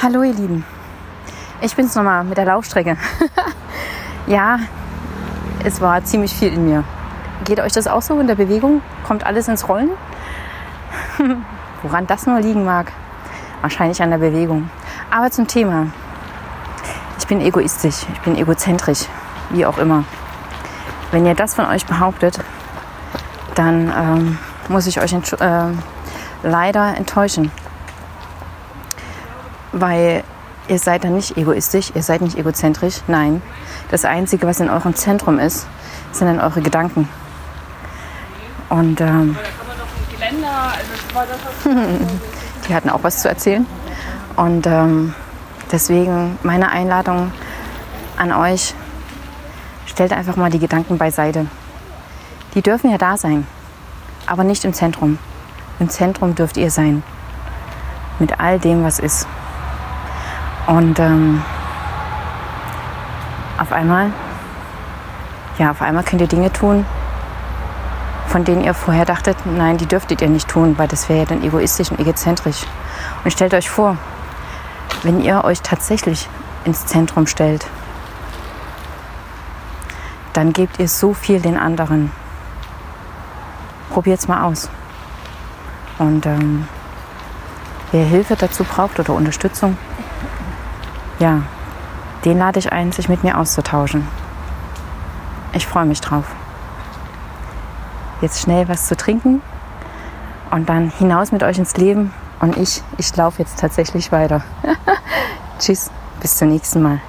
Hallo ihr Lieben, ich bin's nochmal mit der Laufstrecke. ja, es war ziemlich viel in mir. Geht euch das auch so in der Bewegung? Kommt alles ins Rollen? Woran das nur liegen mag? Wahrscheinlich an der Bewegung. Aber zum Thema. Ich bin egoistisch, ich bin egozentrisch, wie auch immer. Wenn ihr das von euch behauptet, dann ähm, muss ich euch äh, leider enttäuschen weil ihr seid dann nicht egoistisch, ihr seid nicht egozentrisch. Nein, das Einzige, was in eurem Zentrum ist, sind dann eure Gedanken. Und ähm, die hatten auch was zu erzählen. Und ähm, deswegen meine Einladung an euch, stellt einfach mal die Gedanken beiseite. Die dürfen ja da sein, aber nicht im Zentrum. Im Zentrum dürft ihr sein. Mit all dem, was ist. Und ähm, auf einmal, ja, auf einmal könnt ihr Dinge tun, von denen ihr vorher dachtet, nein, die dürftet ihr nicht tun, weil das wäre ja dann egoistisch und egozentrisch. Und stellt euch vor, wenn ihr euch tatsächlich ins Zentrum stellt, dann gebt ihr so viel den anderen. Probiert es mal aus. Und ähm, wer Hilfe dazu braucht oder Unterstützung, ja, den lade ich ein, sich mit mir auszutauschen. Ich freue mich drauf. Jetzt schnell was zu trinken und dann hinaus mit euch ins Leben. Und ich, ich laufe jetzt tatsächlich weiter. Tschüss, bis zum nächsten Mal.